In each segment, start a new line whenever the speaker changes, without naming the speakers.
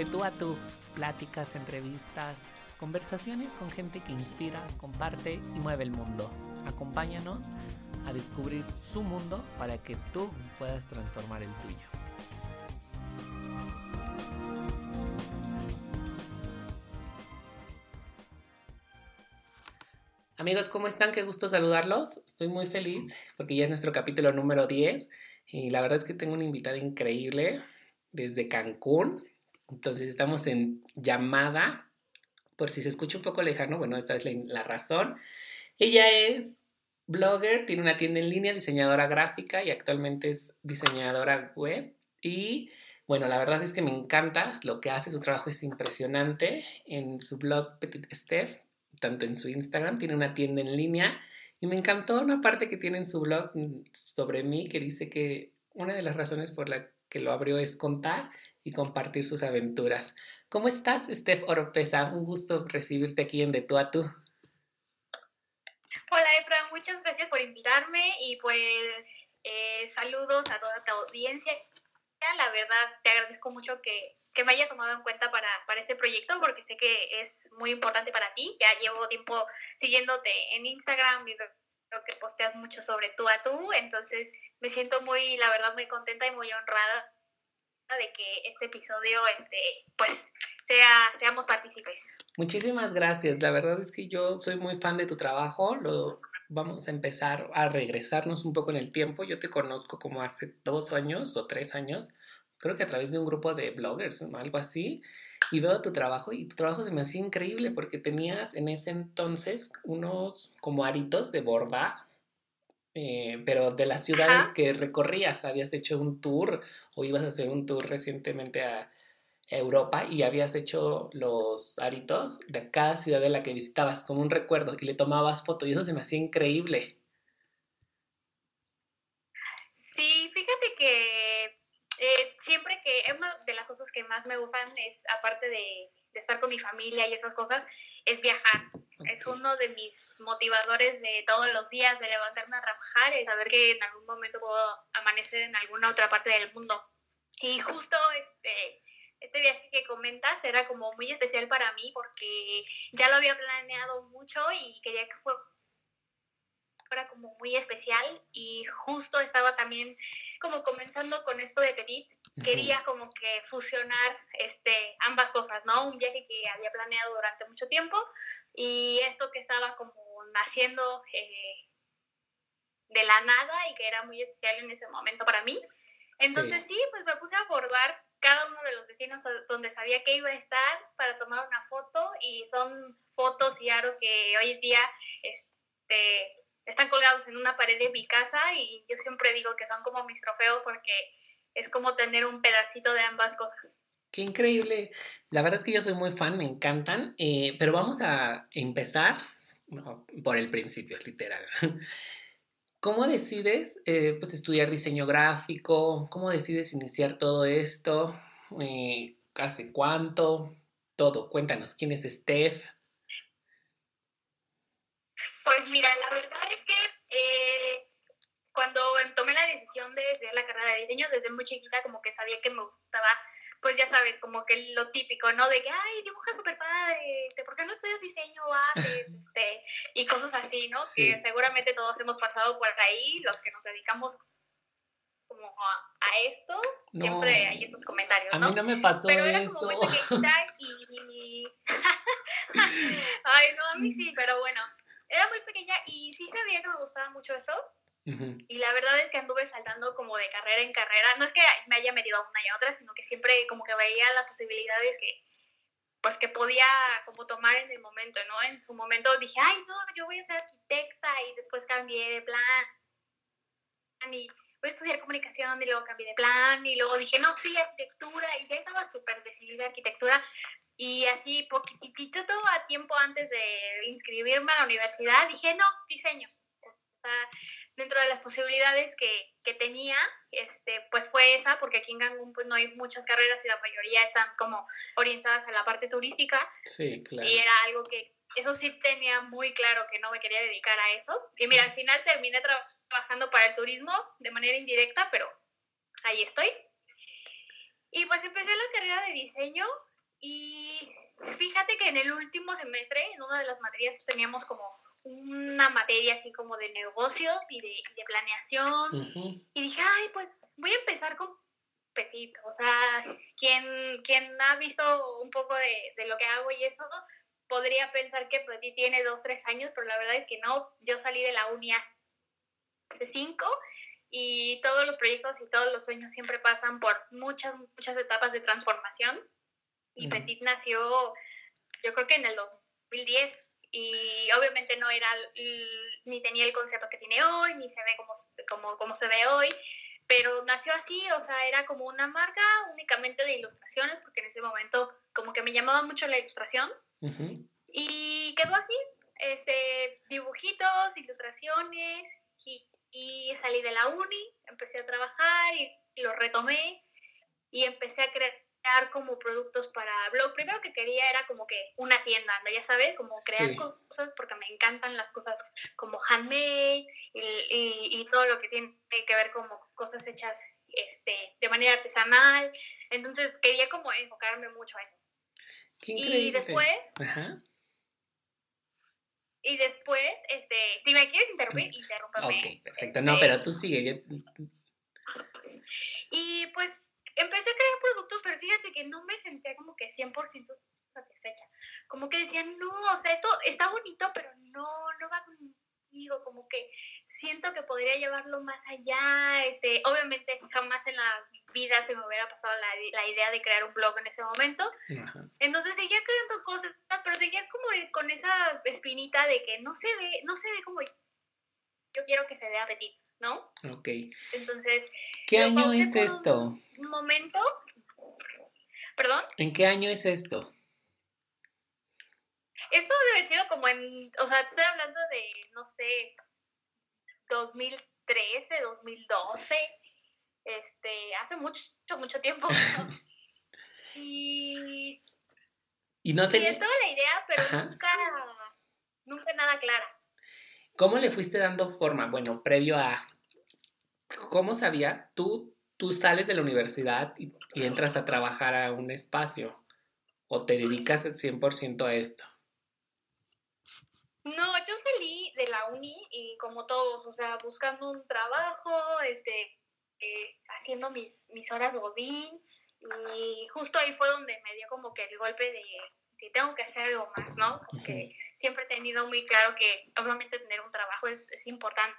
de tú a tú, pláticas, entrevistas, conversaciones con gente que inspira, comparte y mueve el mundo. Acompáñanos a descubrir su mundo para que tú puedas transformar el tuyo. Amigos, ¿cómo están? Qué gusto saludarlos. Estoy muy feliz porque ya es nuestro capítulo número 10 y la verdad es que tengo una invitada increíble desde Cancún. Entonces estamos en llamada por si se escucha un poco lejano, bueno, esta es la, razón. Ella es blogger, tiene una tienda en línea, diseñadora gráfica y actualmente es diseñadora web. Y bueno, la verdad es que me encanta lo que hace, su trabajo es impresionante. En su blog Petit Steph, tanto en su Instagram, tiene una tienda en línea. Y me encantó una parte que tiene en su blog sobre mí que dice que una de las razones por la que lo abrió es contar y compartir sus aventuras. ¿Cómo estás, Steph Oropesa? Un gusto recibirte aquí en De Tú a Tú.
Hola, Efra, muchas gracias por invitarme y pues eh, saludos a toda tu audiencia. La verdad, te agradezco mucho que, que me hayas tomado en cuenta para, para, este proyecto porque sé que es muy importante para ti. Ya llevo tiempo siguiéndote en Instagram y creo que posteas mucho sobre tú a tú, entonces me siento muy, la verdad, muy contenta y muy honrada de que este episodio, este, pues, sea, seamos partícipes.
Muchísimas gracias. La verdad es que yo soy muy fan de tu trabajo. Lo, vamos a empezar a regresarnos un poco en el tiempo. Yo te conozco como hace dos años o tres años, creo que a través de un grupo de bloggers o algo así, y veo tu trabajo y tu trabajo se me hacía increíble porque tenías en ese entonces unos como aritos de borda eh, pero de las ciudades que recorrías, habías hecho un tour o ibas a hacer un tour recientemente a Europa y habías hecho los aritos de cada ciudad de la que visitabas como un recuerdo y le tomabas foto y eso se me hacía increíble.
Sí, fíjate que eh, siempre que una de las cosas que más me gustan es, aparte de, de estar con mi familia y esas cosas, es viajar. Es uno de mis motivadores de todos los días, de levantarme a trabajar y saber que en algún momento puedo amanecer en alguna otra parte del mundo. Y justo este, este viaje que comentas era como muy especial para mí porque ya lo había planeado mucho y quería que fuera como muy especial y justo estaba también como comenzando con esto de Petit, quería como que fusionar este, ambas cosas, ¿no? Un viaje que había planeado durante mucho tiempo y esto que estaba como naciendo eh, de la nada y que era muy especial en ese momento para mí. Entonces sí. pues me puse a abordar cada uno de los destinos donde sabía que iba a estar para tomar una foto y son fotos y aros que hoy en día este, están colgados en una pared de mi casa y yo siempre digo que son como mis trofeos porque es como tener un pedacito de ambas cosas.
Qué increíble. La verdad es que yo soy muy fan, me encantan, eh, pero vamos a empezar por el principio, literal. ¿Cómo decides eh, pues, estudiar diseño gráfico? ¿Cómo decides iniciar todo esto? Eh, ¿Hace cuánto? Todo. Cuéntanos, ¿quién es Steph?
Pues mira, la verdad cuando tomé la decisión de estudiar la carrera de diseño, desde muy chiquita como que sabía que me gustaba, pues ya sabes, como que lo típico, ¿no? De que, ay, dibuja súper padre, este, ¿por qué no estudias diseño haces? Este, y cosas así, ¿no? Que seguramente todos hemos pasado por ahí, los que nos dedicamos como a, esto, siempre hay esos comentarios, ¿no?
A mí no me pasó
pero
era
eso. Como muy pequeñita y... ay, no, a mí sí, pero bueno, era muy pequeña y sí sabía que me gustaba mucho eso, y la verdad es que anduve saltando como de carrera en carrera. No es que me haya metido a una y a otra, sino que siempre como que veía las posibilidades que pues que podía como tomar en el momento, ¿no? En su momento dije, ay, no, yo voy a ser arquitecta y después cambié de plan y voy a estudiar comunicación y luego cambié de plan y luego dije, no, sí, arquitectura y ya estaba súper decidida arquitectura y así poquitito todo a tiempo antes de inscribirme a la universidad dije, no, diseño. O sea, dentro de las posibilidades que, que, tenía, este, pues fue esa, porque aquí en Cancún pues no hay muchas carreras y la mayoría están como orientadas a la parte turística.
Sí, claro.
Y era algo que, eso sí tenía muy claro que no me quería dedicar a eso. Y mira, al final terminé trabajando para el turismo de manera indirecta, pero ahí estoy. Y pues empecé la carrera de diseño Y fíjate que en el último semestre, en una de las materias, pues, teníamos como una materia así como de negocios y de, planeación. Y dije, ay, pues voy a empezar con Petit. O sea, quien, quien ha visto un poco de, de lo que hago y eso, podría pensar que Petit tiene dos, tres años, pero la verdad es que no. Yo salí de la uni hace cinco y todos los proyectos y todos los sueños siempre pasan por muchas, muchas etapas de transformación. Y Petit nació, yo creo que en el 2010 y obviamente no era ni tenía el concepto que tiene hoy, ni se ve como, como, como se ve hoy, pero nació así, o sea, era como una marca únicamente de ilustraciones, porque en ese momento como que me llamaba mucho la ilustración, y quedó así, este, dibujitos, ilustraciones, y, y, salí de la uni, empecé a trabajar y, y lo retomé, y empecé a crear crear como productos para blog. Primero que quería era como que una tienda, ¿no? Ya sabes, como crear cosas porque me encantan las cosas como handmade y, y, todo lo que tiene que ver como cosas hechas este, de manera artesanal. Entonces quería como enfocarme mucho a eso. y después... Y después, este, si me quieres interrumpir, interrúmpame.
Ok, perfecto. No, pero tú sigue.
Y pues empecé a crear productos, pero fíjate que no me sentía como que 100% satisfecha. Como que decía, no, o sea, esto está bonito, pero no, no va conmigo, como que siento que podría llevarlo más allá. Este, obviamente jamás en la vida se me hubiera pasado la, la idea de crear un blog en ese momento. Entonces seguía creando cosas, pero seguía como con esa espinita de que no se ve, no se ve como yo quiero que se vea Petit. ¿No?
Ok.
Entonces.
¿Qué año es esto?
Un momento. ¿Perdón?
¿En qué año es esto?
Esto debe haber sido como en. O sea, estoy hablando de, no sé, 2013, 2012. Este, hace mucho, mucho tiempo. y.
Y no tenía.
Y estaba la idea, pero nunca. Nunca nada clara.
¿Cómo le fuiste dando forma? Bueno, previo a... ¿Cómo sabía? Tú, tú sales de la universidad y, entras a trabajar a un espacio o te dedicas al 100% a esto.
No, yo salí de la uni y como todos, o sea, buscando un trabajo, este, eh, haciendo mis, mis horas godín y justo ahí fue donde me dio como que el golpe de que tengo que hacer algo más, ¿no? Porque siempre he tenido muy claro que obviamente tener un trabajo es, importante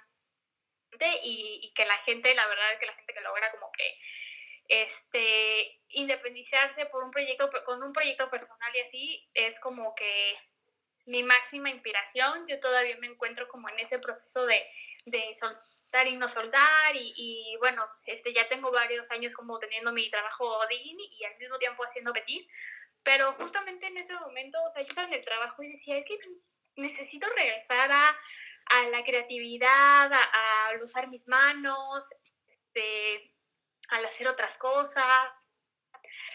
y, que la gente, la verdad es que la gente que logra como que este independizarse por un proyecto con un proyecto personal y así es como que mi máxima inspiración. Yo todavía me encuentro como en ese proceso de, de soltar y no soltar y, bueno este ya tengo varios años como teniendo mi trabajo Odin y al mismo tiempo haciendo Petit pero justamente en ese momento, o sea, yo estaba en el trabajo y decía, es que necesito regresar a, la creatividad, a, al usar mis manos, este, al hacer otras cosas.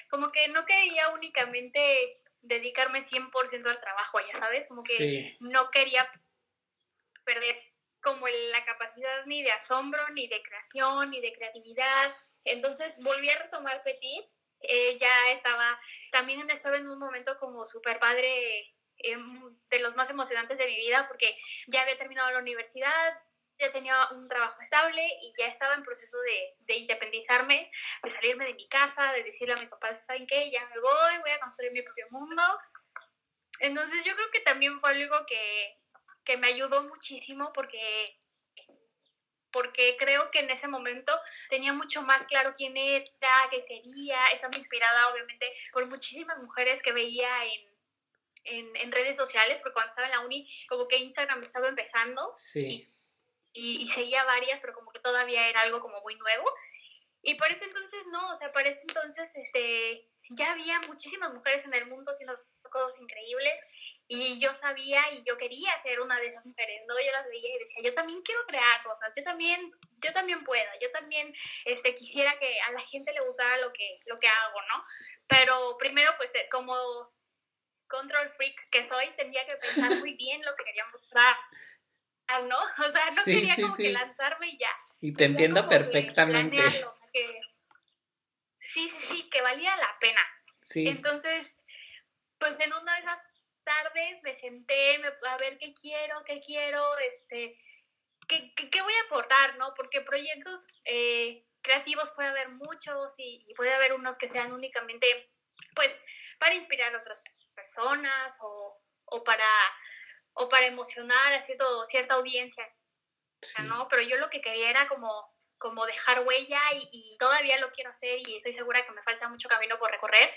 Como que no quería únicamente dedicarme 100% al trabajo, ya sabes, como que no quería perder como la capacidad ni de asombro, ni de creación, ni de creatividad. Entonces volví a retomar Petit ella estaba, también estaba en un momento como súper padre, em, de los más emocionantes de mi vida, porque ya había terminado la universidad, ya tenía un trabajo estable y ya estaba en proceso de, de independizarme, de salirme de mi casa, de decirle a mis papás, ¿saben qué? Ya me voy, voy a construir mi propio mundo. Entonces yo creo que también fue algo que, que me ayudó muchísimo porque porque creo que en ese momento tenía mucho más claro quién era, qué quería, estaba inspirada obviamente por muchísimas mujeres que veía en, en, redes sociales, porque cuando estaba en la uni, como que Instagram estaba empezando.
Sí.
Y, y, seguía varias, pero como que todavía era algo como muy nuevo. Y por ese entonces no, o sea, por ese entonces este, ya había muchísimas mujeres en el mundo haciendo cosas increíbles y yo sabía y yo quería ser una de esas mujeres, ¿no? Yo las veía y decía, yo también quiero crear cosas, yo también, yo también puedo, yo también este, quisiera que a la gente le gustara lo que, lo que hago, ¿no? Pero primero, pues eh, como control freak que soy, tendría que pensar muy bien lo que quería mostrar, ¿no? O sea, no quería como que lanzarme y ya.
Y te entiendo perfectamente.
sí, sí, sí, que valía la pena. Sí. Entonces, pues en una de esas tardes me senté a ver qué quiero, qué quiero, este, qué, qué, voy a aportar, ¿no? Porque proyectos eh, creativos puede haber muchos y, puede haber unos que sean únicamente, pues, para inspirar a otras personas o, o para, o para emocionar a cierto, cierta audiencia, ¿no? Pero yo lo que quería era como, como dejar huella y, y, todavía lo quiero hacer y estoy segura que me falta mucho camino por recorrer.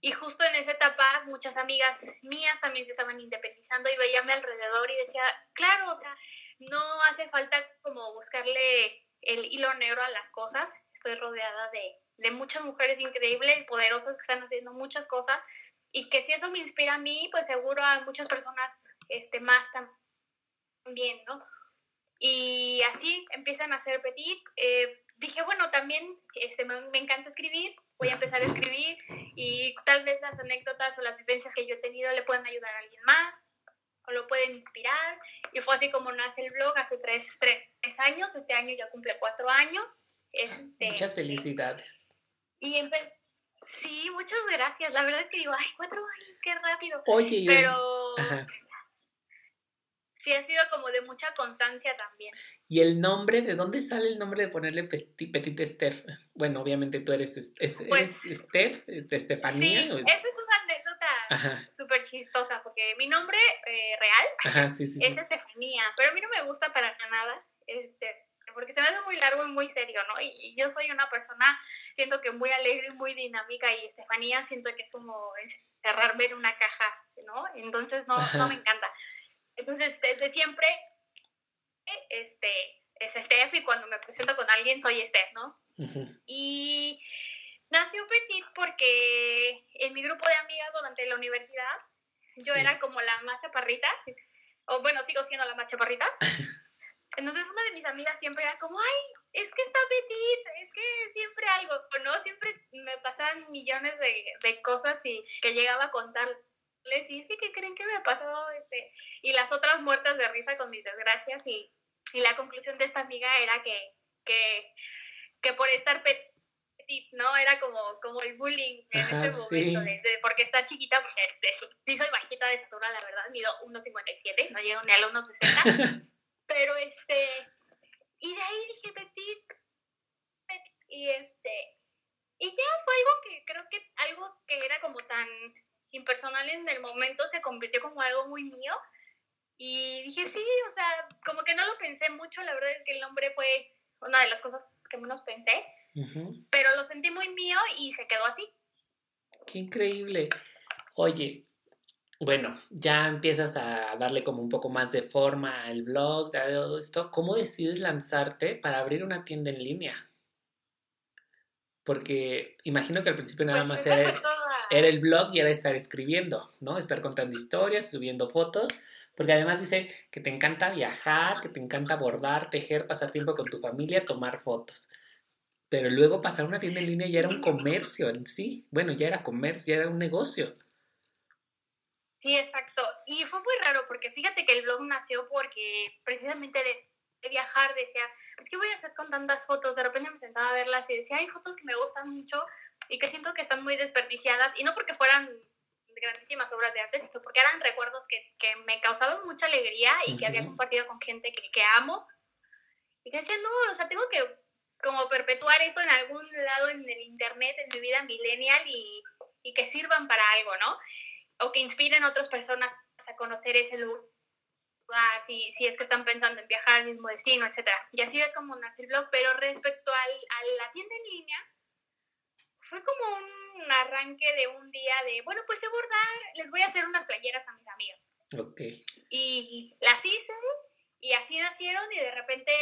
Y justo en esa etapa muchas amigas mías también se estaban independizando y veía a alrededor y decía, claro, o sea, no hace falta como buscarle el hilo negro a las cosas. Estoy rodeada de, de muchas mujeres increíbles, poderosas que están haciendo muchas cosas y que si eso me inspira a mí, pues seguro a muchas personas este, más también, ¿no? Y así empiezan a hacer petit. Eh, dije, bueno, también este, me, encanta escribir, voy a empezar a escribir y tal vez las anécdotas o las vivencias que yo he tenido le pueden ayudar a alguien más o lo pueden inspirar. Y fue así como nace el blog hace tres, tres, años, este año ya cumple cuatro años. Este,
muchas felicidades.
Y sí, muchas gracias. La verdad es que digo, ay, cuatro años, qué rápido.
Oye,
pero sí ha sido como de mucha constancia también.
¿Y el nombre? ¿De dónde sale el nombre de ponerle Petit, Petit Esther? Bueno, obviamente tú eres, es, pues, Esther, Estefanía.
Sí, esa es una anécdota súper chistosa, porque mi nombre eh, real es Estefanía, pero a mí no me gusta para nada, este, porque se me hace muy largo y muy serio, ¿no? Y, yo soy una persona, siento que muy alegre y muy dinámica, y Estefanía siento que es como encerrarme en una caja, ¿no? Entonces no, no me encanta. Entonces, desde siempre, este, es Steph y cuando me presento con alguien soy Steph, ¿no? Y nació Petit porque en mi grupo de amigas durante la universidad yo era como la más chaparrita, o bueno, sigo siendo la más chaparrita. Entonces una de mis amigas siempre era como, ay, es que está Petit, es que siempre algo, ¿no? Siempre me pasaban millones de, de cosas y que llegaba a contar les dije que creen que me ha pasado este y las otras muertas de risa con mis desgracias y, y la conclusión de esta amiga era que, que, que por estar petit, ¿no? Era como, como el bullying en ese momento, de, porque está chiquita, porque sí soy bajita de estatura, la verdad, mido 1,57, no llego ni a los 1,60, pero este, y de ahí dije petit, petit, y este, y ya fue algo que creo que algo que era como tan impersonal en el momento se convirtió como algo muy mío. Y dije, sí, o sea, como que no lo pensé mucho, la verdad es que el nombre fue una de las cosas que menos pensé, pero lo sentí muy mío y se quedó así.
Qué increíble. Oye, bueno, ya empiezas a darle como un poco más de forma al blog, todo esto. ¿Cómo decides lanzarte para abrir una tienda en línea? Porque imagino que al principio nada pues más era era el blog y era estar escribiendo, ¿no? Estar contando historias, subiendo fotos, porque además dice que te encanta viajar, que te encanta bordar, tejer, pasar tiempo con tu familia, tomar fotos. Pero luego pasar una tienda en línea ya era un comercio en sí. Bueno, ya era comercio, ya era un negocio.
Sí, exacto. Y fue muy raro porque fíjate que el blog nació porque precisamente de, viajar decía, ¿qué voy a hacer con tantas fotos? De repente me sentaba a verlas y decía, hay fotos que me gustan mucho, y que siento que están muy desperdiciadas, y no porque fueran grandísimas obras de arte, sino porque eran recuerdos que, que me causaban mucha alegría y que había compartido con gente que, que, amo. Y que decía, no, o sea, tengo que como perpetuar eso en algún lado en el internet, en mi vida millennial y, y que sirvan para algo, ¿no? O que inspiren a otras personas a conocer ese lugar, si, si es que están pensando en viajar al mismo destino, etc. Y así es como nace el blog, pero respecto al, a la tienda en línea, fue como un arranque de un día de, bueno, pues de bordar, les voy a hacer unas playeras a mis amigas.
Ok.
Y las hice y así nacieron y de repente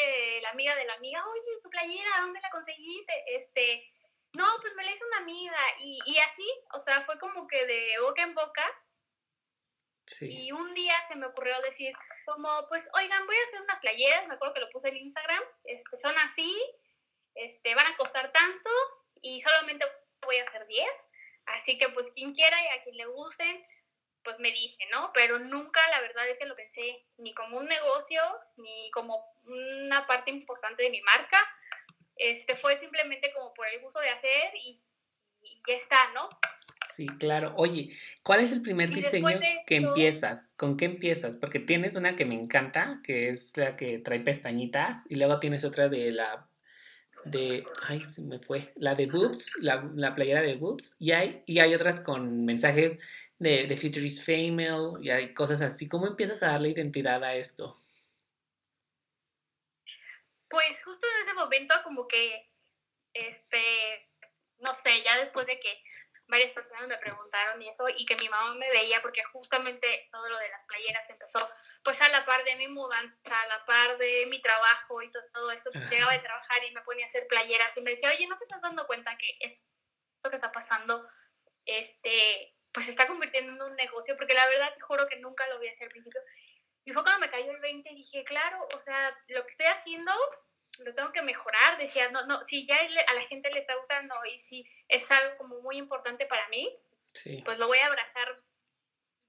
la amiga de la amiga, oye, tu playera, ¿dónde la conseguiste? Este, no, pues me la hizo una amiga y, y así, o sea, fue como que de boca en boca. Sí. Y un día se me ocurrió decir, como, pues, oigan, voy a hacer unas playeras, me acuerdo que lo puse en Instagram, este, son así, este, van a costar tanto, y solamente voy a hacer 10. Así que pues quien quiera y a quien le gusten, pues me dice, ¿no? Pero nunca la verdad es que lo pensé ni como un negocio, ni como una parte importante de mi marca. Este fue simplemente como por el gusto de hacer y, ya está, ¿no?
Sí, claro. Oye, ¿cuál es el primer diseño que empiezas? ¿Con qué empiezas? Porque tienes una que me encanta, que es la que trae pestañitas, y luego tienes otra de la de, ay, se me fue, la de Boobs, la, la playera de Boobs, y hay, y hay otras con mensajes de, de Future is Female, y hay cosas así. ¿Cómo empiezas a darle identidad a esto?
Pues justo en ese momento como que, este, no sé, ya después de que varias personas me preguntaron y eso, y que mi mamá me veía porque justamente todo lo de las playeras empezó pues a la par de mi mudanza, a la par de mi trabajo y todo, esto, pues, llegaba de trabajar y me ponía a hacer playeras y me decía, oye, ¿no te estás dando cuenta que esto que está pasando, este, pues se está convirtiendo en un negocio? Porque la verdad te juro que nunca lo vi hacer al principio. Y fue cuando me cayó el 20 y dije, claro, o sea, lo que estoy haciendo lo tengo que mejorar. Decía, no, no, si ya a la gente le está gustando y si es algo como muy importante para mí, pues lo voy a abrazar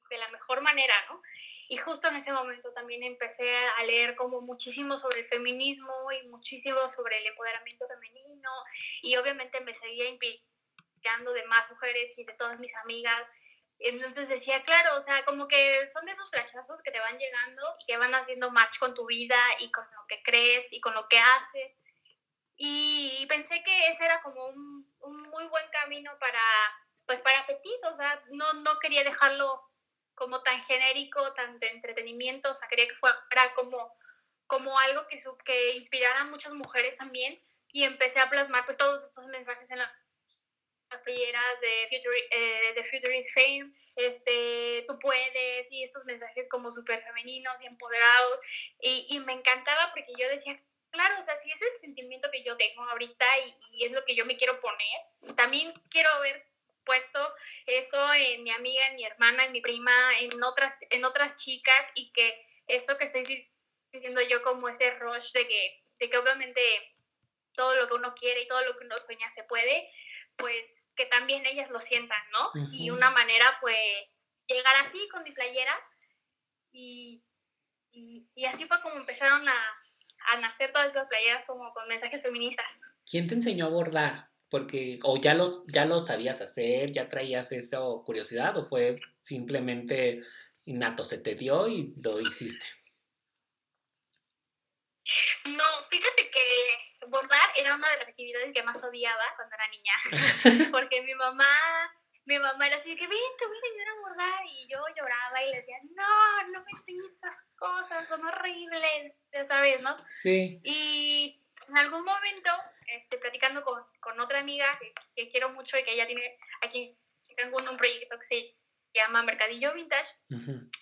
de la mejor manera, ¿no? Y justo en ese momento también empecé a leer como muchísimo sobre el feminismo y muchísimo sobre el empoderamiento femenino y obviamente me seguía inspirando de más mujeres y de todas mis amigas. Entonces decía, claro, o sea, como que son de esos flashazos que te van llegando y que van haciendo match con tu vida y con lo que crees y con lo que haces. Y pensé que ese era como un, un muy buen camino para, pues para Petit, o sea, no, no quería dejarlo como tan genérico, tan de entretenimiento, o sea, quería que fuera como, como algo que, que inspirara a muchas mujeres también y empecé a plasmar pues todos estos mensajes en las playeras de Future, eh, de Future is Fame, este, tú puedes, y estos mensajes como súper femeninos y empoderados, y, y, me encantaba porque yo decía, claro, o sea, si es el sentimiento que yo tengo ahorita y, y es lo que yo me quiero poner, también quiero ver puesto eso en mi amiga, en mi hermana, en mi prima, en otras, en otras chicas y que esto que estoy diciendo yo como ese rush de que, de que obviamente todo lo que uno quiere y todo lo que uno sueña se puede, pues que también ellas lo sientan, ¿no? Y una manera fue llegar así con mi playera y, y, así fue como empezaron a, a nacer todas esas playeras como con mensajes feministas.
¿Quién te enseñó a bordar? Porque, o ya los, ya lo sabías hacer, ya traías esa curiosidad, o fue simplemente innato, se te dio y lo hiciste.
No, fíjate que bordar era una de las actividades que más odiaba cuando era niña, porque mi mamá, mi mamá era así que ven, te voy a enseñar a bordar y yo lloraba y le decía, no, no me enseñes estas cosas, son horribles, ya sabes, ¿no?
Sí.
Y en algún momento, este, platicando con, con otra amiga que, quiero mucho y que ella tiene aquí en Cancún un proyecto que se llama Mercadillo Vintage,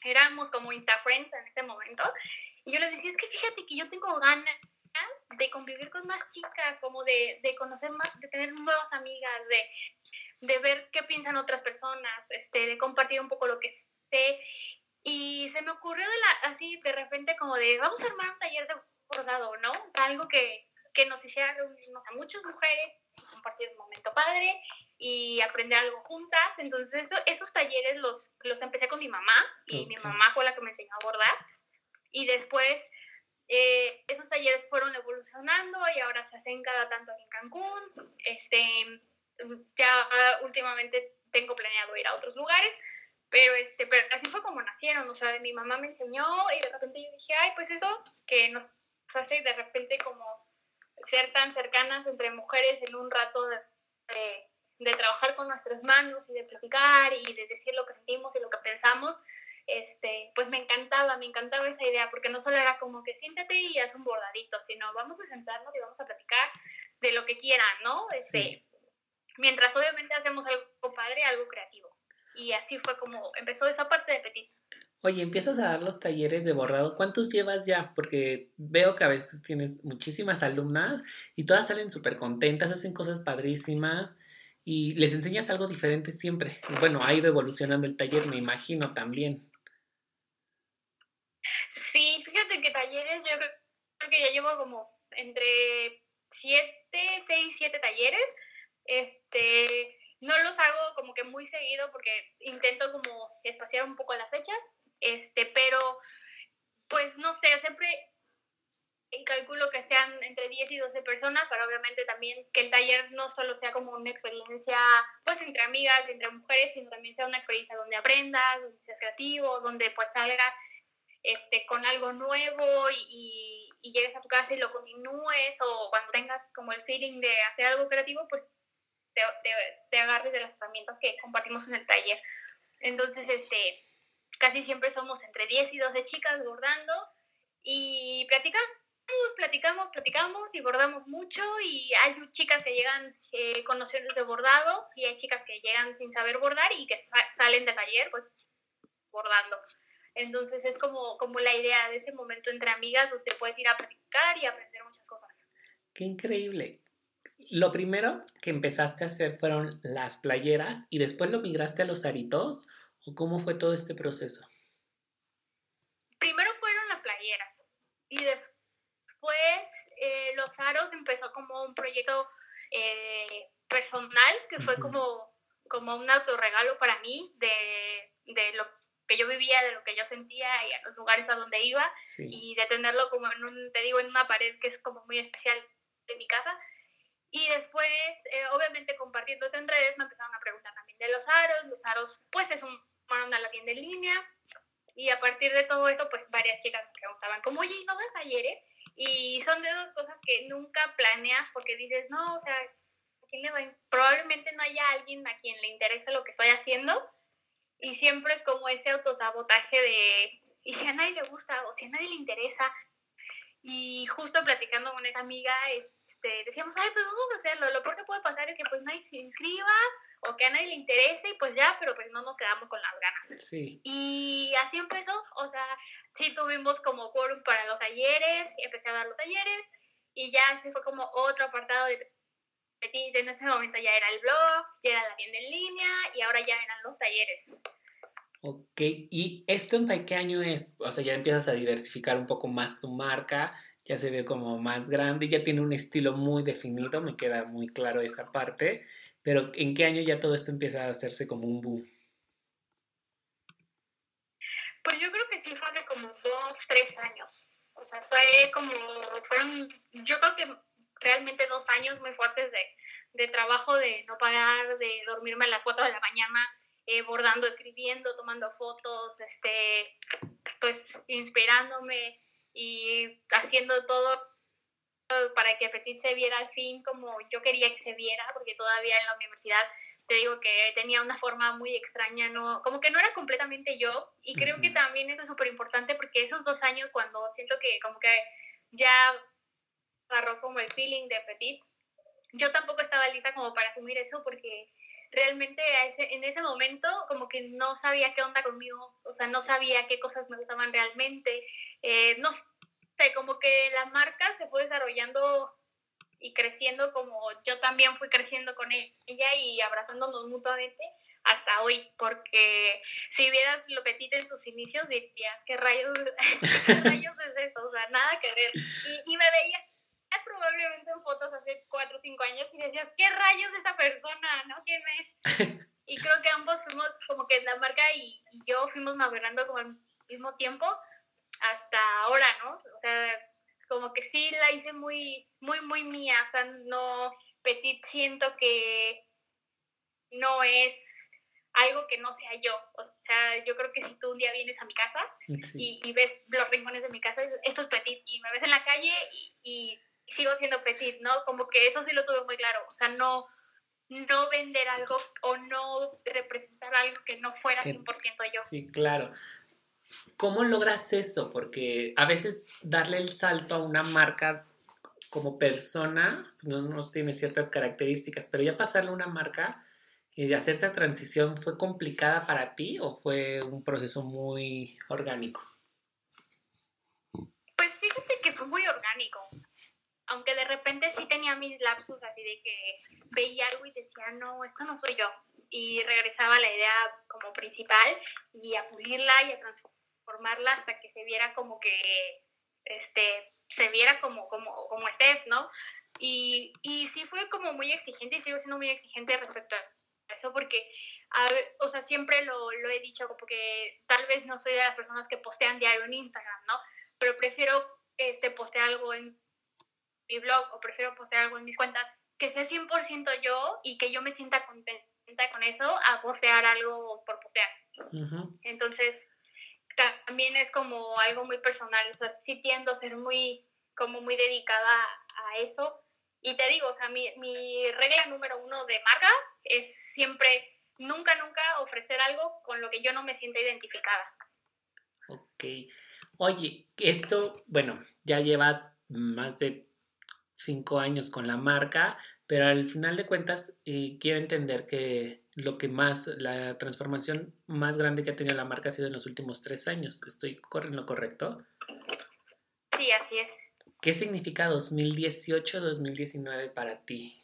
éramos como Insta Friends en ese momento, y yo les decía, es que fíjate que yo tengo ganas de convivir con más chicas, como de, de conocer más, de tener nuevas amigas, de, de ver qué piensan otras personas, este, de compartir un poco lo que sé. Y se me ocurrió de la, así de repente como de, vamos a armar un taller de bordado, ¿no? O sea, algo que, que nos hiciera reunirnos a muchas mujeres, compartir un momento padre y aprender algo juntas. Entonces esos talleres los, los empecé con mi mamá y mi mamá fue la que me enseñó a bordar. Y después eh, esos talleres fueron evolucionando y ahora se hacen cada tanto en Cancún. Este, ya últimamente tengo planeado ir a otros lugares, pero, este, pero así fue como nacieron. O sea, mi mamá me enseñó y de repente yo dije, ay, pues eso que nos hace de repente como ser tan cercanas entre mujeres en un rato de, de, trabajar con nuestras manos y de platicar y de decir lo que sentimos y lo que pensamos, este, pues me encantaba, me encantaba esa idea, porque no solo era como que siéntate y haz un bordadito, sino vamos a sentarnos y vamos a platicar de lo que quieran, ¿no? Este, Mientras obviamente hacemos algo padre, algo creativo. Y así fue como empezó esa parte de Petit.
Oye, empiezas a dar los talleres de bordado. ¿Cuántos llevas ya? Porque veo que a veces tienes muchísimas alumnas y todas salen súper contentas, hacen cosas padrísimas y les enseñas algo diferente siempre. bueno, ha ido evolucionando el taller, me imagino también.
Sí, fíjate que talleres yo creo que ya llevo como entre siete, seis, siete talleres. Este, no los hago como que muy seguido porque intento como espaciar un poco las fechas, este, pero pues no sé, siempre calculo que sean entre 10 y 12 personas, pero obviamente también que el taller no solo sea como una experiencia pues entre amigas, entre mujeres, sino también sea una experiencia donde aprendas, donde seas creativo, donde pues salgas este, con algo nuevo y, y, llegues a tu casa y lo continúes o cuando tengas como el feeling de hacer algo creativo, pues te, te, agarres de las herramientas que compartimos en el taller. Entonces, este, casi siempre somos entre 10 y 12 chicas bordando y platicamos platicamos, platicamos y bordamos mucho y hay chicas que llegan eh, con nociones de bordado y hay chicas que llegan sin saber bordar y que salen de taller pues bordando. Entonces es como, como la idea de ese momento entre amigas donde puedes ir a practicar y aprender muchas cosas.
Qué increíble. Lo primero que empezaste a hacer fueron las playeras y después lo migraste a los aritos o cómo fue todo este proceso?
Primero fueron las playeras y después eh, Los Aros empezó como un proyecto eh, personal, que fue como, como un autorregalo para mí de, de, lo que yo vivía, de lo que yo sentía y a los lugares a donde iba, y de tenerlo como en un, te digo, en una pared que es como muy especial de mi casa. Y después, eh, obviamente, compartiendo en redes, me empezaron a preguntar también de los aros. Los aros, pues, es un, una la tienda en línea. Y a partir de todo eso, pues, varias chicas me preguntaban, como, oye, ¿no das talleres? Y son de esas cosas que nunca planeas porque dices, no, o sea, quién le va probablemente no haya alguien a quien le interese lo que estoy haciendo. Y siempre es como ese autosabotaje de, ¿y si a nadie le gusta o si a nadie le interesa? Y justo platicando con esa amiga, este, decíamos, ay, pues vamos a hacerlo. Lo peor que puede pasar es que pues nadie se inscriba o que a nadie le interese y pues ya, pero pues no nos quedamos con las ganas.
Sí.
Y así empezó, o sea, sí tuvimos como quórum para los talleres, empecé a dar los talleres y ya así fue como otro apartado de Petit. En ese momento ya era el blog, ya era la tienda en línea y ahora ya eran los talleres.
Ok, ¿y esto en qué año es? O sea, ya empiezas a diversificar un poco más tu marca, ya se ve como más grande, ya tiene un estilo muy definido, me queda muy claro esa parte, pero ¿en qué año ya todo esto empieza a hacerse como un boom?
Pues yo creo que sí fue hace como dos, tres años. O sea, fue como, fueron, yo creo que realmente dos años muy fuertes de, de trabajo, de no parar, de dormirme a las cuatro de la mañana, eh, bordando, escribiendo, tomando fotos, este, pues inspirándome y haciendo todo para que Petit se viera al fin como yo quería que se viera, porque todavía en la universidad te digo que tenía una forma muy extraña, no, como que no era completamente yo, y creo que también eso es súper importante porque esos dos años cuando siento que como que ya agarró como el feeling de Petit, yo tampoco estaba lista como para asumir eso porque realmente en ese momento como que no sabía qué onda conmigo, o sea, no sabía qué cosas me gustaban realmente, eh, no sé, como que la marca se fue desarrollando y creciendo como yo también fui creciendo con ella y abrazándonos mutuamente hasta hoy, porque si vieras lo petit en sus inicios dirías, ¿qué rayos, ¿qué rayos es eso? O sea, nada que ver. Y, me veía probablemente en fotos hace cuatro o cinco años y decías, ¿qué rayos esa persona? ¿No? ¿Quién es? Y creo que ambos fuimos como que la marca y, y yo fuimos madurando como al mismo tiempo hasta ahora, ¿no? O sea, como que sí la hice muy, muy, muy mía, o sea, no, Petit siento que no es algo que no sea yo, o sea, yo creo que si tú un día vienes a mi casa y, ves los rincones de mi casa, esto es Petit, y me ves en la calle y, sigo siendo Petit, ¿no? Como que eso sí lo tuve muy claro, o sea, no, no vender algo o no representar algo que no fuera 100% yo.
Sí, claro. ¿Cómo logras eso? Porque a veces darle el salto a una marca como persona no, no tiene ciertas características, pero ya pasarle a una marca y hacer esta transición fue complicada para ti o fue un proceso muy orgánico?
Pues fíjate que fue muy orgánico. Aunque de repente sí tenía mis lapsus así de que veía algo y decía, no, esto no soy yo. Y regresaba a la idea como principal y a pulirla y a transformarla formarla hasta que se viera como que, este, se viera como, como, como Steph, ¿no? Y, y sí fue como muy exigente y sigo siendo muy exigente respecto a eso porque, o sea, siempre lo, lo he dicho, porque tal vez no soy de las personas que postean diario en Instagram, ¿no? Pero prefiero este, postear algo en mi blog o prefiero postear algo en mis cuentas que sea 100% yo y que yo me sienta contenta con eso a postear algo por postear. Entonces, también es como algo muy personal, o sea, sí tiendo a ser muy, como muy dedicada a eso. Y te digo, o sea, mi, mi regla número uno de marca es siempre, nunca, nunca ofrecer algo con lo que yo no me sienta identificada.
Ok. Oye, esto, bueno, ya llevas más de cinco años con la marca, pero al final de cuentas eh, quiero entender que lo que más, la transformación más grande que ha tenido la marca ha sido en los últimos tres años. ¿Estoy en lo correcto?
Sí, así es.
¿Qué significa 2018-2019 para ti?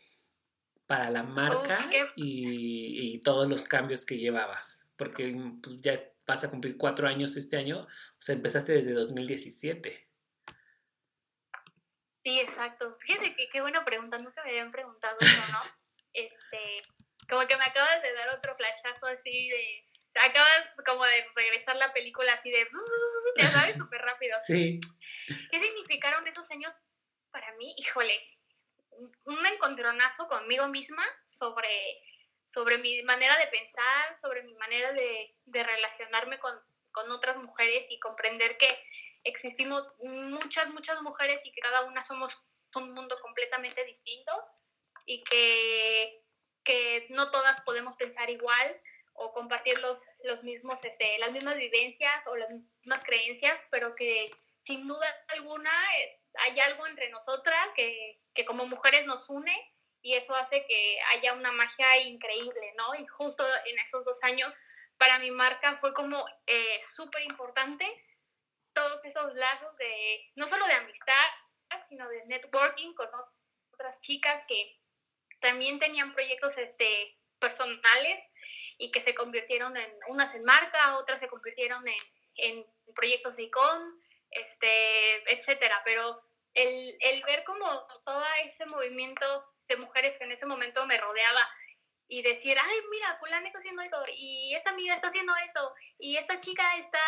Para la marca y, y, todos los cambios que llevabas. Porque pues, ya vas a cumplir cuatro años este año, o sea, empezaste desde 2017.
Sí, exacto. Fíjate que qué buena pregunta, nunca me habían preguntado eso, ¿no? este, como que me acabas de dar otro flashazo así de... Acabas como de regresar la película así de... Ya sabes, súper rápido.
Sí.
¿Qué significaron esos años para mí? Híjole, un encontronazo conmigo misma sobre, sobre mi manera de pensar, sobre mi manera de, de relacionarme con, con otras mujeres y comprender que existimos muchas, muchas mujeres y que cada una somos un mundo completamente distinto y que, que no todas podemos pensar igual o compartir los, los mismos, este, las mismas vivencias o las mismas creencias, pero que sin duda alguna eh, hay algo entre nosotras que, que como mujeres nos une y eso hace que haya una magia increíble, ¿no? Y justo en esos dos años para mi marca fue como eh, súper importante todos esos lazos de, no solo de amistad, sino de networking con otras chicas que también tenían proyectos este, personales y que se convirtieron en, unas en marca, otras se convirtieron en, en proyectos de ICOM, este, etcétera. Pero el, el ver como todo ese movimiento de mujeres que en ese momento me rodeaba y decir, ay, mira, fulana está haciendo eso, y esta amiga está haciendo eso, y esta chica está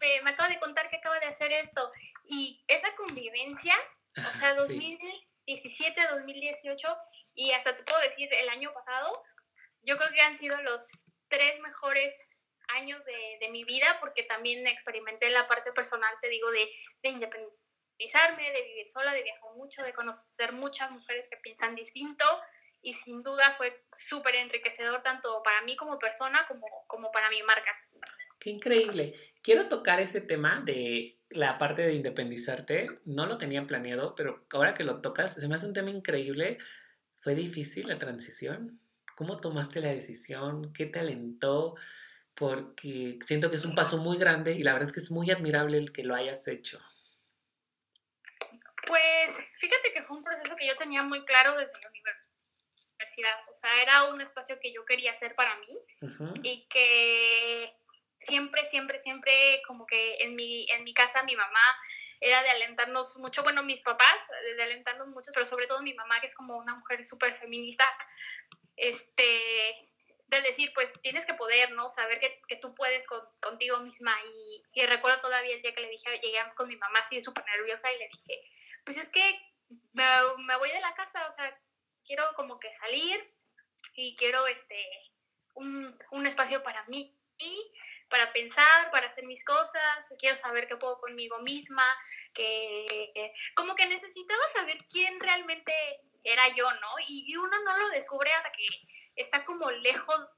me, acaba de contar que acaba de hacer esto. Y esa convivencia, o sea, 2017, 2018 y hasta te puedo decir el año pasado, yo creo que han sido los tres mejores años de, de mi vida porque también experimenté la parte personal, te digo, de, de independizarme, de vivir sola, de viajar mucho, de conocer muchas mujeres que piensan distinto y sin duda fue súper enriquecedor tanto para mí como persona como, como para mi marca.
Qué increíble. Quiero tocar ese tema de la parte de independizarte. No lo tenía planeado, pero ahora que lo tocas, se me hace un tema increíble. ¿Fue difícil la transición? ¿Cómo tomaste la decisión? ¿Qué te alentó? Porque siento que es un paso muy grande y la verdad es que es muy admirable el que lo hayas hecho.
Pues fíjate que fue un proceso que yo tenía muy claro desde la universidad. O sea, era un espacio que yo quería hacer para mí y que siempre, siempre, siempre como que en mi, en mi casa mi mamá era de alentarnos mucho, bueno, mis papás, de alentarnos mucho, pero sobre todo mi mamá, que es como una mujer súper feminista, este, de decir, pues tienes que poder, ¿no? Saber que, que tú puedes contigo misma. Y, recuerdo todavía el día que le dije, llegué con mi mamá así súper nerviosa y le dije, pues es que me, me, voy de la casa, o sea, quiero como que salir y quiero este, un, un espacio para mí. Y para pensar, para hacer mis cosas, quiero saber qué puedo conmigo misma, que como que necesitaba saber quién realmente era yo, ¿no? Y, uno no lo descubre hasta que está como lejos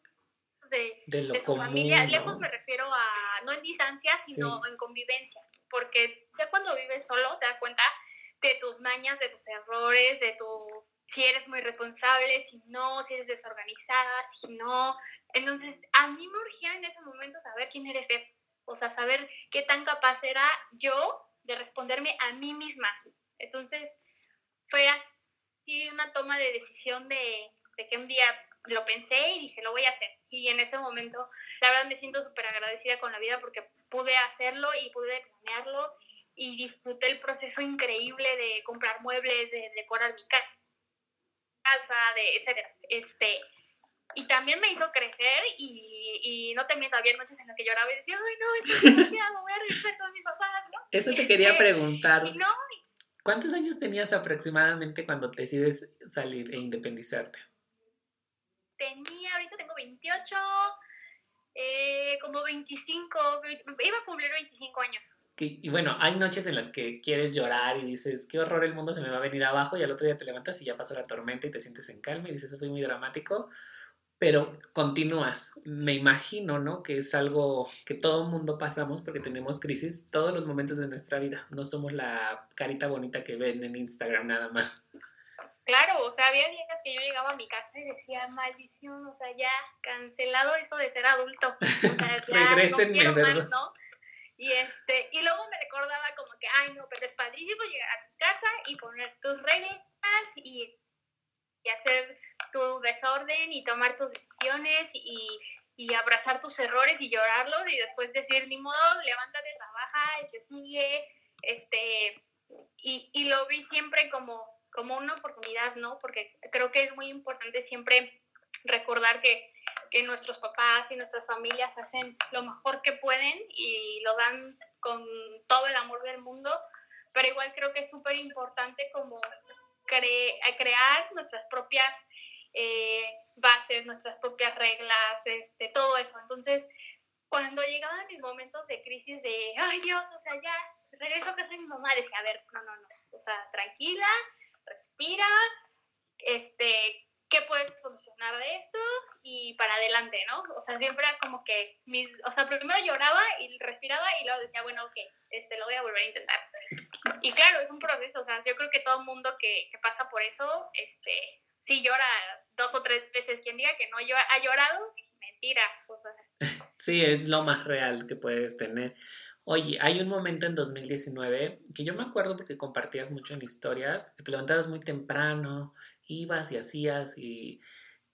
de, de, su familia. Lejos me refiero a, no en distancia, sino en convivencia, porque ya cuando vives solo te das cuenta de tus mañas, de tus errores, de tu si eres muy responsable, si no, si eres desorganizada, si no, entonces, a mí me urgía en ese momento saber quién eres él, o sea, saber qué tan capaz era yo de responderme a mí misma. Entonces, fue así una toma de decisión de, de que un día lo pensé y dije, lo voy a hacer. Y en ese momento, la verdad me siento súper agradecida con la vida porque pude hacerlo y pude planearlo y disfruté el proceso increíble de comprar muebles, de decorar mi casa, de etcétera. Este, y también me hizo crecer y, y no te miento, había noches en las que lloraba y decía, ay no, esto es demasiado, voy a regresar con mis papás, ¿no?
Eso te quería
Este,
preguntar.
Y no,
¿Cuántos años tenías aproximadamente cuando decides salir e independizarte?
tenía, ahorita tengo 28, eh, como 25, iba a cumplir 25 años.
Que- y bueno, hay noches en las que quieres llorar y dices, qué horror, el mundo se me va a venir abajo y al otro día te levantas y ya pasó la tormenta y te sientes en calma y dices, eso fue muy dramático, pero continúas. Me imagino, ¿no? Que es algo que todo mundo pasamos porque tenemos crisis todos los momentos de nuestra vida. No somos la carita bonita que ven en Instagram nada más.
Claro, o sea, había días que yo llegaba a mi casa y decía, maldición, o sea, ya cancelado eso de ser adulto. O sea, ya
Regrésenme,
no quiero
¿verdad?
más, ¿no? Y, este, y luego me recordaba como que, ay, no, pero es padrísimo llegar a tu casa y poner tus reglas y, y hacer tu desorden y tomar tus decisiones y, y abrazar tus errores y llorarlos y después decir, ni modo, levántate, trabaja, el que sigue, este, y, y lo vi siempre como, como una oportunidad, ¿no? Porque creo que es muy importante siempre recordar que, que nuestros papás y nuestras familias hacen lo mejor que pueden y lo dan con todo el amor del mundo, pero igual creo que es súper importante como cre- crear nuestras propias eh, bases, nuestras propias reglas, este, todo eso. Entonces, cuando llegaban mis momentos de crisis de, ay Dios, o sea, ya regreso a casa de mi mamá, decía, a ver, no, no, no, o sea, tranquila, respira, este, ¿qué de esto? Y para adelante, ¿no? O sea, siempre era como que, mis, o sea, primero lloraba y respiraba y luego decía, bueno, ok, este, lo voy a volver a intentar. Y claro, es un proceso, o sea, yo creo que todo mundo que, pasa por eso, este, sí llora dos o tres veces. Quien diga que no ha llorado, mentira.
Sí, es lo más real que puedes tener. Oye, hay un momento en 2019 que yo me acuerdo porque compartías mucho en historias, que te levantabas muy temprano, ibas y hacías y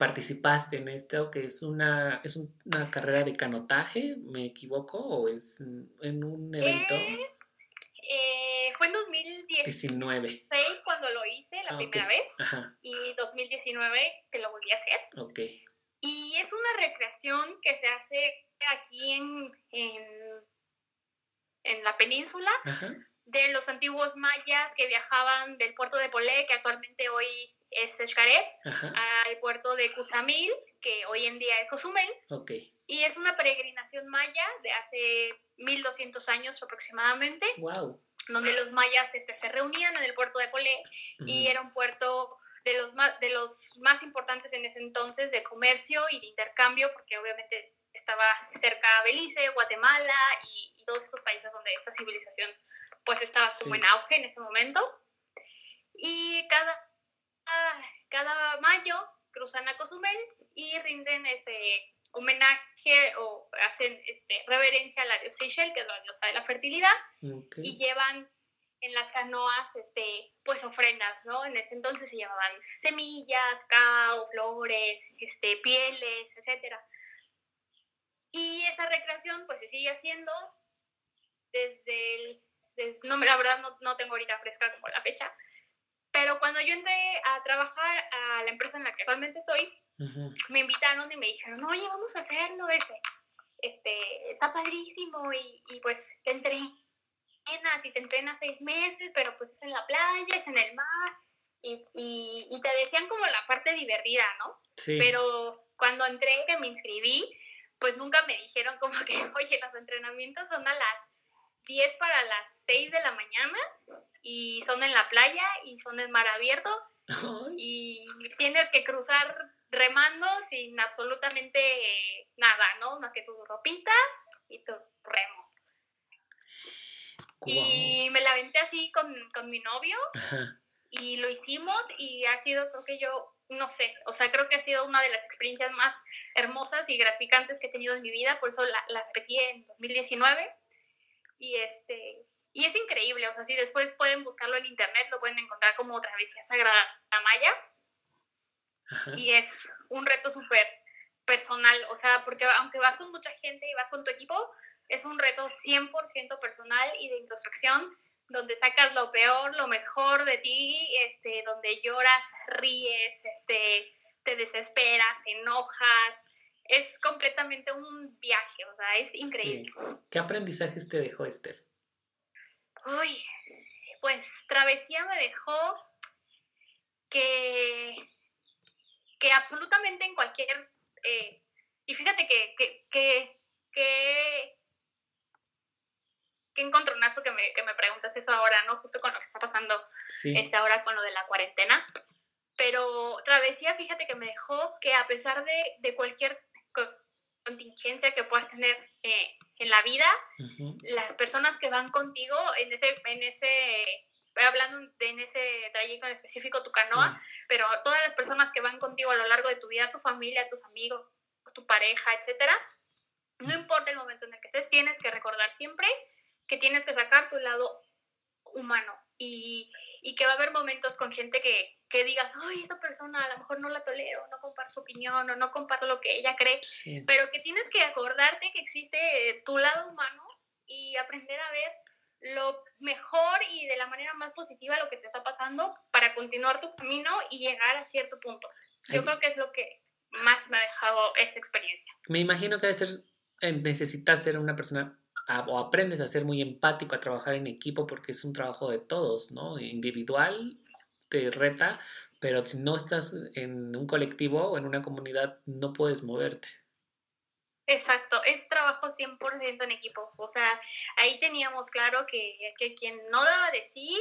participaste en esto, que es una, es un- una carrera de canotaje, ¿me equivoco? ¿O es en un evento?
Eh, eh, fue en 2016
19.
cuando lo hice la
Ah,
primera vez
Ajá,
y 2019 que lo volví a hacer. Y es una recreación que se hace aquí en, en, en la península
Ajá,
de los antiguos mayas que viajaban del puerto de Polé, que actualmente hoy Xcaret,
ajá,
al puerto de Cuzamil, que hoy en día es Cozumel.
ok.
Y es una peregrinación maya de hace 1200 años aproximadamente,
Wow.
donde los mayas este, se reunían en el puerto de Polé y era un puerto de los, más, de los más importantes en ese entonces de comercio y de intercambio, porque obviamente estaba cerca Belice, Guatemala y, y todos estos países donde esa civilización pues estaba como
Sí.
en auge en ese momento. Y cada, ah, cada mayo cruzan a Cozumel y rinden este homenaje o hacen este, reverencia a la diosa Seychelles, que es la diosa de la fertilidad, y llevan en las canoas este, pues ofrendas, ¿no? En ese entonces se llevaban semillas, cacao, flores, este, pieles, etcétera. Y esa recreación pues se sigue haciendo desde el, des- no, la verdad no, no tengo ahorita fresca como la fecha, pero cuando yo entré a trabajar a la empresa en la que actualmente estoy, me invitaron y me dijeron, oye, vamos a hacerlo, este, este, está padrísimo y, y pues te entrenas y te entrenas seis meses, pero pues es en la playa, es en el mar y, y, y te decían como la parte divertida, ¿no?
Sí.
Pero cuando entré, que me inscribí, pues nunca me dijeron como que, oye, los entrenamientos son a las 10 para las 6 de la mañana y son en la playa y son en mar abierto y tienes que cruzar remando sin absolutamente nada, ¿no? Más que tu ropita y tu remo. Y me la aventé así con, con mi novio
Ajá.
y lo hicimos y ha sido, creo que yo, no sé, o sea, creo que ha sido una de las experiencias más hermosas y gratificantes que he tenido en mi vida, por eso la, la repetí en 2019 y este... Y es increíble, o sea, si después pueden buscarlo en internet, lo pueden encontrar como Travesía Sagrada Maya
Ajá.
y es un reto súper personal, o sea, porque aunque vas con mucha gente y vas con tu equipo, es un reto 100% personal y de introspección, donde sacas lo peor, lo mejor de ti, este, donde lloras, ríes, este, te desesperas, te enojas, es completamente un viaje, o sea, es increíble.
¿Qué aprendizajes te dejó Steph?
Uy, pues Travesía me dejó que, que absolutamente en cualquier... Eh, y fíjate que, que, que, que qué encontronazo que me, que me preguntas eso ahora, ¿no? Justo con lo que está pasando sí. Este, ahora con lo de la cuarentena. Pero Travesía, fíjate que me dejó que a pesar de, de cualquier contingencia que puedas tener eh, en la vida, las personas que van contigo en ese, en ese, hablando de en ese trayecto en específico, tu canoa, pero todas las personas que van contigo a lo largo de tu vida, tu familia, tus amigos, tu pareja, etcétera, no importa el momento en el que estés, tienes que recordar siempre que tienes que sacar tu lado humano. Y, y que va a haber momentos con gente que, que digas, ay, esta persona a lo mejor no la tolero, no comparto su opinión o no comparto lo que ella cree, pero que tienes que acordarte que existe tu lado humano y aprender a ver lo mejor y de la manera más positiva lo que te está pasando para continuar tu camino y llegar a cierto punto. Yo creo que es lo que más me ha dejado esa experiencia.
Me imagino que debe ser, eh, necesitas ser una persona o aprendes a ser muy empático, a trabajar en equipo, porque es un trabajo de todos, ¿no? Individual te reta, pero si no estás en un colectivo o en una comunidad, no puedes moverte.
Exacto, es trabajo 100% en equipo. O sea, ahí teníamos claro que, que, quien no daba de sí,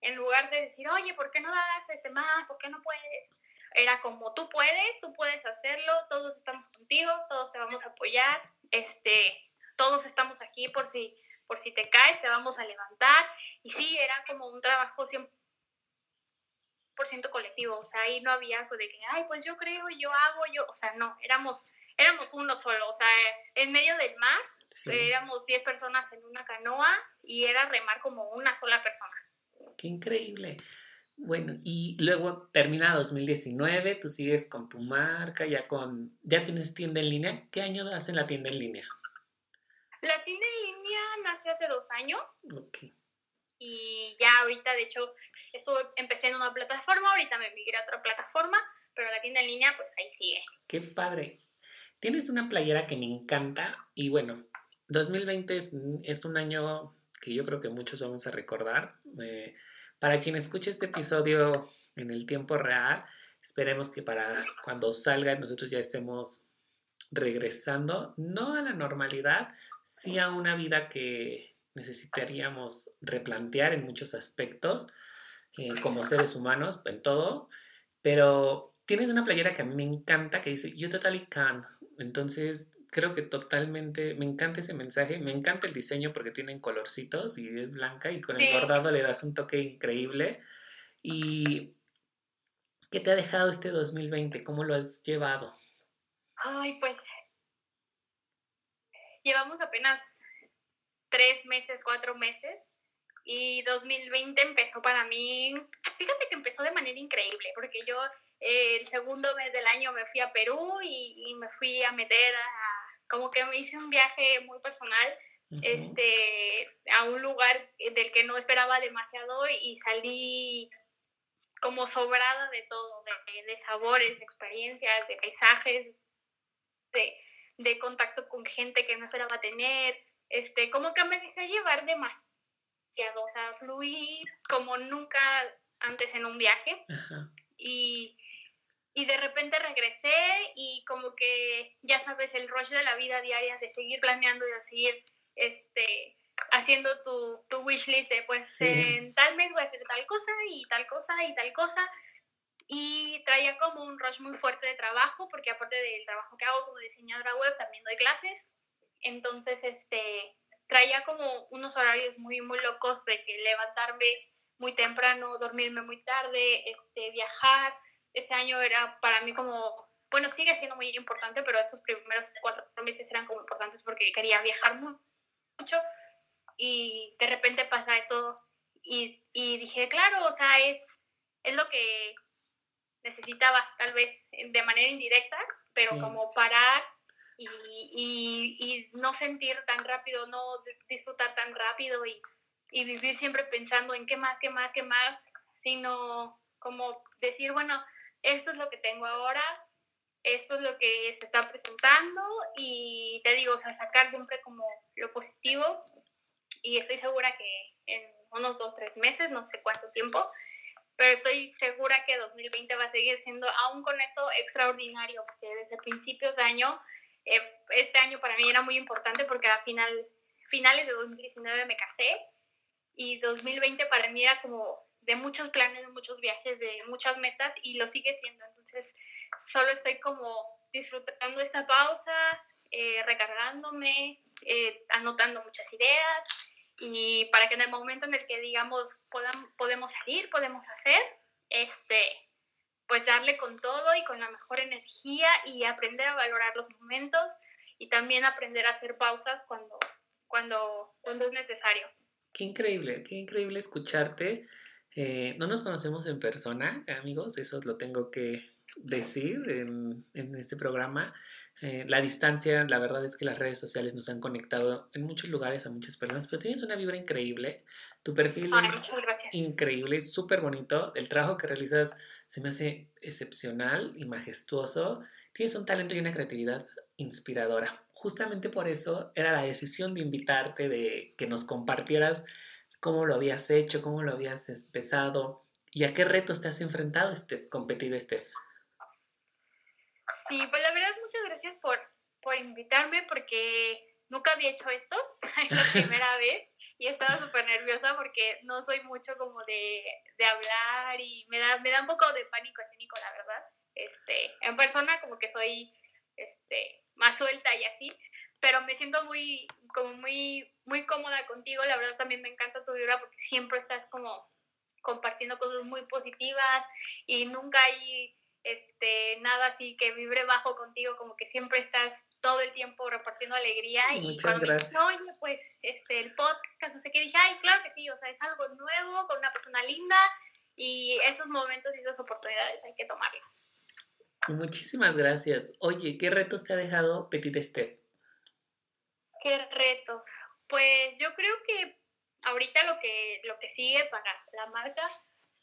en lugar de decir, oye, ¿por qué no das este más? ¿Por qué no puedes? Era como tú puedes, tú puedes hacerlo, todos estamos contigo, todos te vamos a apoyar. Este, todos estamos aquí por si, por si te caes, te vamos a levantar. Y sí, era como un trabajo 100% colectivo, o sea, ahí no había algo de que, ay, pues yo creo, yo hago, yo, o sea, no, éramos, éramos uno solo, o sea, en medio del mar, éramos 10 personas en una canoa y era remar como una sola persona.
Qué increíble. Bueno, y luego termina 2019, tú sigues con tu marca, ya con, ya tienes tienda en línea. ¿Qué año hacen la tienda en línea?
La tienda en línea nació hace dos años. Y ya ahorita, de hecho, estuve, empecé en una plataforma, ahorita me migré a otra plataforma, pero la tienda en línea, pues ahí sigue.
Qué padre. Tienes una playera que me encanta y bueno, 2020 es, un año que yo creo que muchos vamos a recordar. Eh, para quien escuche este episodio en el tiempo real, esperemos que para cuando salga nosotros ya estemos regresando, no a la normalidad, sí a una vida que necesitaríamos replantear en muchos aspectos, eh, como seres humanos, en todo, pero tienes una playera que a mí me encanta que dice You totally can. Entonces, creo que totalmente, me encanta ese mensaje, me encanta el diseño porque tienen colorcitos y es blanca y con el bordado le das un toque increíble. ¿Y qué te ha dejado este 2020? ¿Cómo lo has llevado?
Ay, pues llevamos apenas tres meses, cuatro meses y 2020 empezó para mí, fíjate que empezó de manera increíble, porque yo eh, el segundo mes del año me fui a Perú y, me fui a meter a, como que me hice un viaje muy personal este, a un lugar del que no esperaba demasiado y salí como sobrada de todo, de, de sabores, de experiencias, de paisajes, de, de contacto con gente que no esperaba tener, este, como que me dejé llevar demasiado, o sea, fluí como nunca antes en un viaje y, y de repente regresé y como que, ya sabes, el rush de la vida diaria de seguir planeando y de seguir, este, haciendo tu, tu wish list de pues en tal mes voy a hacer tal cosa y tal cosa y tal cosa y traía como un rush muy fuerte de trabajo, porque aparte del trabajo que hago como diseñadora web, también doy clases. Entonces, este, traía como unos horarios muy, muy locos de que levantarme muy temprano, dormirme muy tarde, este, viajar. Este año era para mí como, bueno, sigue siendo muy importante, pero estos primeros cuatro meses eran como importantes porque quería viajar mucho. Y de repente pasa esto y, y dije, claro, o sea, es, es lo que necesitaba tal vez de manera indirecta, pero como parar y, y, no sentir tan rápido, no disfrutar tan rápido y, y, vivir siempre pensando en qué más, qué más, qué más, sino como decir, bueno, esto es lo que tengo ahora, esto es lo que se está presentando y te digo, o sea, sacar siempre como lo positivo y estoy segura que en unos dos, tres meses, no sé cuánto tiempo, pero estoy segura que 2020 va a seguir siendo, aún con esto, extraordinario, porque desde principios de año, eh, este año para mí era muy importante porque a final, finales de 2019 me casé y 2020 para mí era como de muchos planes, de muchos viajes, de muchas metas y lo sigue siendo. Entonces, solo estoy como disfrutando esta pausa, eh, recargándome, eh, anotando muchas ideas y para que en el momento en el que digamos podemos salir, podemos hacer, este, pues darle con todo y con la mejor energía y aprender a valorar los momentos y también aprender a hacer pausas cuando, cuando, cuando es necesario.
Qué increíble, qué increíble escucharte. Eh, no nos conocemos en persona, amigos, eso lo tengo que decir en, en este programa. Eh, la distancia, la verdad es que las redes sociales nos han conectado en muchos lugares a muchas personas, pero tienes una vibra increíble. Tu perfil es increíble, súper bonito. El trabajo que realizas se me hace excepcional y majestuoso. Tienes un talento y una creatividad inspiradora. Justamente por eso era la decisión de invitarte, de que nos compartieras cómo lo habías hecho, cómo lo habías empezado y a qué retos te has enfrentado, este, competido, Steph.
Sí, pues la verdad, muchas gracias por, por invitarme porque nunca había hecho esto, es la primera vez y estaba súper nerviosa porque no soy mucho como de, de, hablar y me da, me da un poco de pánico escénico, la verdad. Este, en persona como que soy este, más suelta y así, pero me siento muy, como muy, muy cómoda contigo, la verdad también me encanta tu vibra porque siempre estás como compartiendo cosas muy positivas y nunca hay este, nada así que vibre bajo contigo, como que siempre estás todo el tiempo repartiendo alegría. y cuando gracias. oye, pues este, el podcast, no sé qué, dije, ay, claro que sí, o sea, es algo nuevo, con una persona linda, y esos momentos y esas oportunidades hay que tomarlas.
Muchísimas gracias. Oye, ¿qué retos te ha dejado Petit Step?
¿Qué retos? Pues yo creo que ahorita lo que, lo que sigue para la marca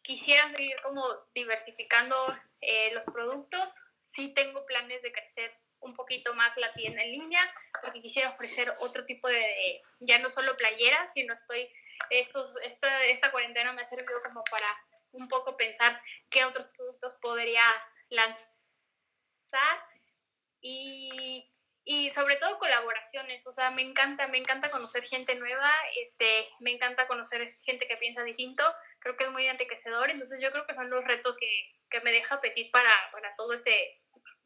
quisiera seguir como diversificando eh, los productos. Sí tengo planes de crecer un poquito más la tienda en línea, porque quisiera ofrecer otro tipo de, ya no solo playeras, sino estoy, estos, esta, esta cuarentena me ha servido como para un poco pensar qué otros productos podría lanzar y, y sobre todo colaboraciones, o sea, me encanta, me encanta conocer gente nueva, este, me encanta conocer gente que piensa distinto, creo que es muy enriquecedor, entonces yo creo que son los retos que, que me deja Petit para, para todo este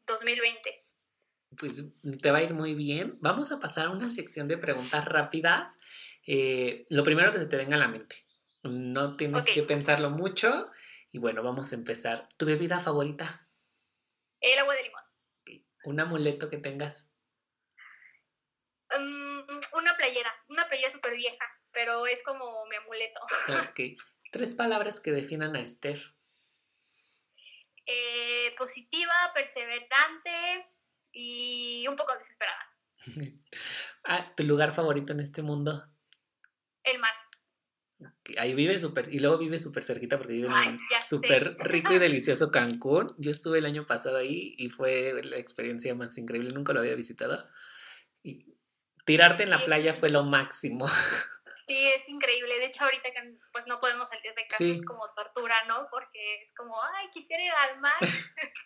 2020.
Pues te va a ir muy bien. Vamos a pasar a una sección de preguntas rápidas. Eh, lo primero que se te venga a la mente. No tienes que pensarlo mucho. Y bueno, vamos a empezar. ¿Tu bebida favorita?
El agua de limón.
¿Un amuleto que tengas?
Um, una playera. Una playera súper vieja, pero es como mi amuleto.
Ok. Tres palabras que definan a Steph.
Eh, positiva, perseverante y un poco desesperada.
ah, ¿Tu lugar favorito en este mundo?
El mar.
Ahí vive súper, y luego vive súper cerquita porque vive en súper rico y delicioso Cancún. Yo estuve el año pasado ahí y fue la experiencia más increíble, nunca lo había visitado. Y tirarte en la playa fue lo máximo.
Sí, es increíble. De hecho, ahorita que pues no podemos salir de casa es como tortura, ¿no? Porque es como, ay, quisiera ir al mar.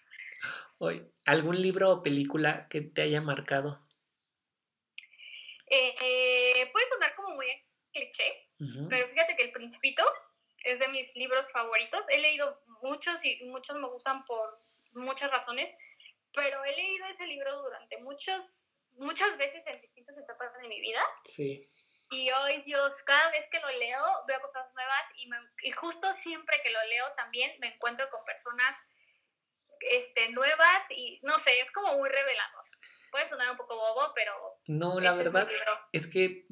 Hoy, ¿algún libro o película que te haya marcado?
Eh, puede sonar como muy cliché, pero fíjate que El Principito es de mis libros favoritos. He leído muchos y muchos me gustan por muchas razones, pero he leído ese libro durante muchos, muchas veces en distintas etapas de mi vida. Sí. Y hoy, Dios, cada vez que lo leo, veo cosas nuevas y, y justo siempre que lo leo también me encuentro con personas este, nuevas y no sé, es como muy revelador. Puede sonar un poco bobo, pero...
No, la verdad es, que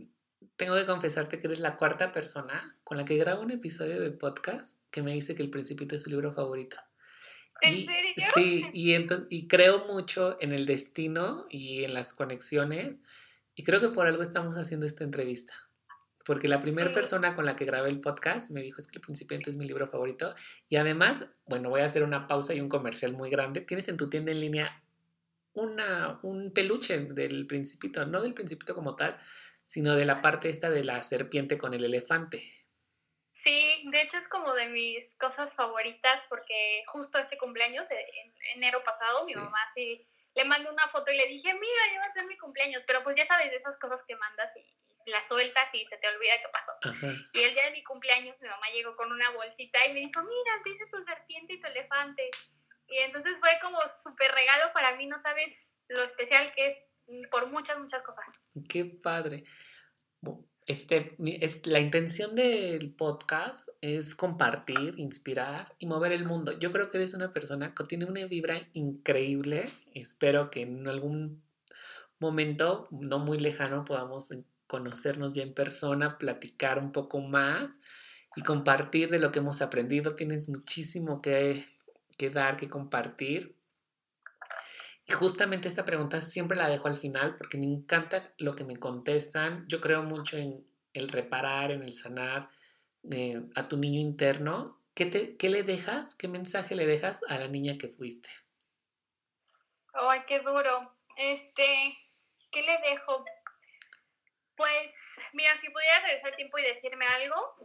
tengo que confesarte que eres la cuarta persona con la que grabo un episodio de podcast que me dice que El Principito es su libro favorito.
¿En serio?
Sí, y, y creo mucho en el destino y en las conexiones y creo que por algo estamos haciendo esta entrevista. porque la primera persona con la que grabé el podcast me dijo es que El Principiante es mi libro favorito. Y además, bueno, voy a hacer una pausa y un comercial muy grande. Tienes en tu tienda en línea una, un peluche del Principito, no del Principito como tal, sino de la parte esta de la serpiente con el elefante.
Sí, de hecho es como de mis cosas favoritas porque justo este cumpleaños, en enero pasado, mi mamá sí le mandé una foto y le dije, mira, ya va a ser mi cumpleaños, pero pues ya sabes de esas cosas que mandas y, las sueltas y se te olvida qué pasó. Y el día de mi cumpleaños mi mamá llegó con una bolsita y me dijo, mira, dice tu serpiente y tu elefante. Y entonces fue como súper regalo para mí, no sabes lo especial que es por muchas, muchas cosas.
Qué padre. Este, es, la intención del podcast es compartir, inspirar y mover el mundo. Yo creo que eres una persona que tiene una vibra increíble. Espero que en algún momento no muy lejano podamos conocernos ya en persona, platicar un poco más y compartir de lo que hemos aprendido. Tienes muchísimo que, dar, que compartir. Y justamente esta pregunta siempre la dejo al final porque me encanta lo que me contestan. Yo creo mucho en el reparar, en el sanar eh, a tu niño interno. ¿Qué, te, ¿Qué le dejas? ¿Qué mensaje le dejas a la niña que fuiste?
Ay, qué duro. Este, ¿qué le dejo? Pues, mira, si pudiera regresar el tiempo y decirme algo,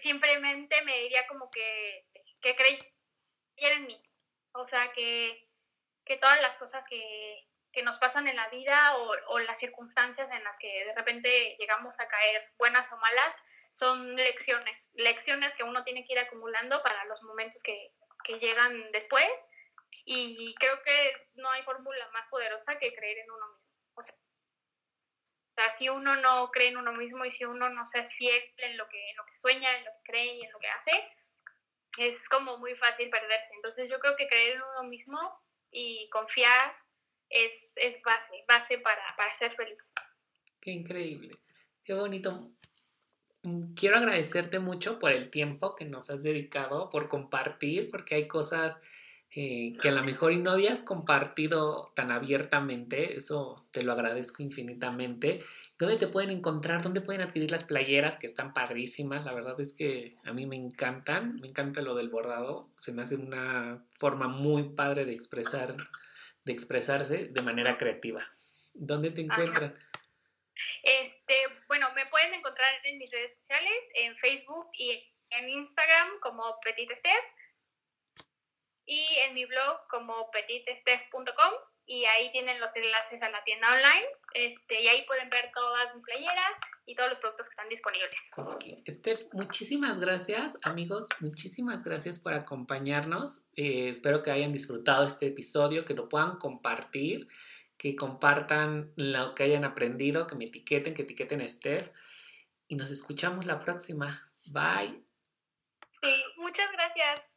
simplemente me diría como que, que creyera en mí. O sea, que que todas las cosas que, nos pasan en la vida o, las circunstancias en las que de repente llegamos a caer, buenas o malas, son lecciones, lecciones que uno tiene que ir acumulando para los momentos que, llegan después. Y creo que no hay fórmula más poderosa que creer en uno mismo. O sea, si uno no cree en uno mismo y si uno no se es fiel en lo que, en lo que sueña, en lo que cree y en lo que hace, es como muy fácil perderse. Entonces yo creo que creer en uno mismo y confiar es, es base, base para, para ser feliz.
Qué increíble, qué bonito. Quiero agradecerte mucho por el tiempo que nos has dedicado, por compartir, porque hay cosas eh, que a lo mejor y no habías compartido tan abiertamente, eso te lo agradezco infinitamente. ¿Dónde te pueden encontrar? ¿Dónde pueden adquirir las playeras que están padrísimas? La verdad es que a mí me encantan, me encanta lo del bordado, se me hace una forma muy padre de expresar, de expresarse de manera creativa. ¿Dónde te encuentran?
Este, bueno, me pueden encontrar en mis redes sociales, en Facebook y en Instagram como Petit Steph y en mi blog como petitestef.com y ahí tienen los enlaces a la tienda online este, y ahí pueden ver todas mis playeras y todos los productos que están disponibles.
Steph, muchísimas gracias amigos, muchísimas gracias por acompañarnos. Eh, espero que hayan disfrutado este episodio, que lo puedan compartir, que compartan lo que hayan aprendido, que me etiqueten, que etiqueten a Steph y nos escuchamos la próxima. Bye.
Sí, muchas gracias.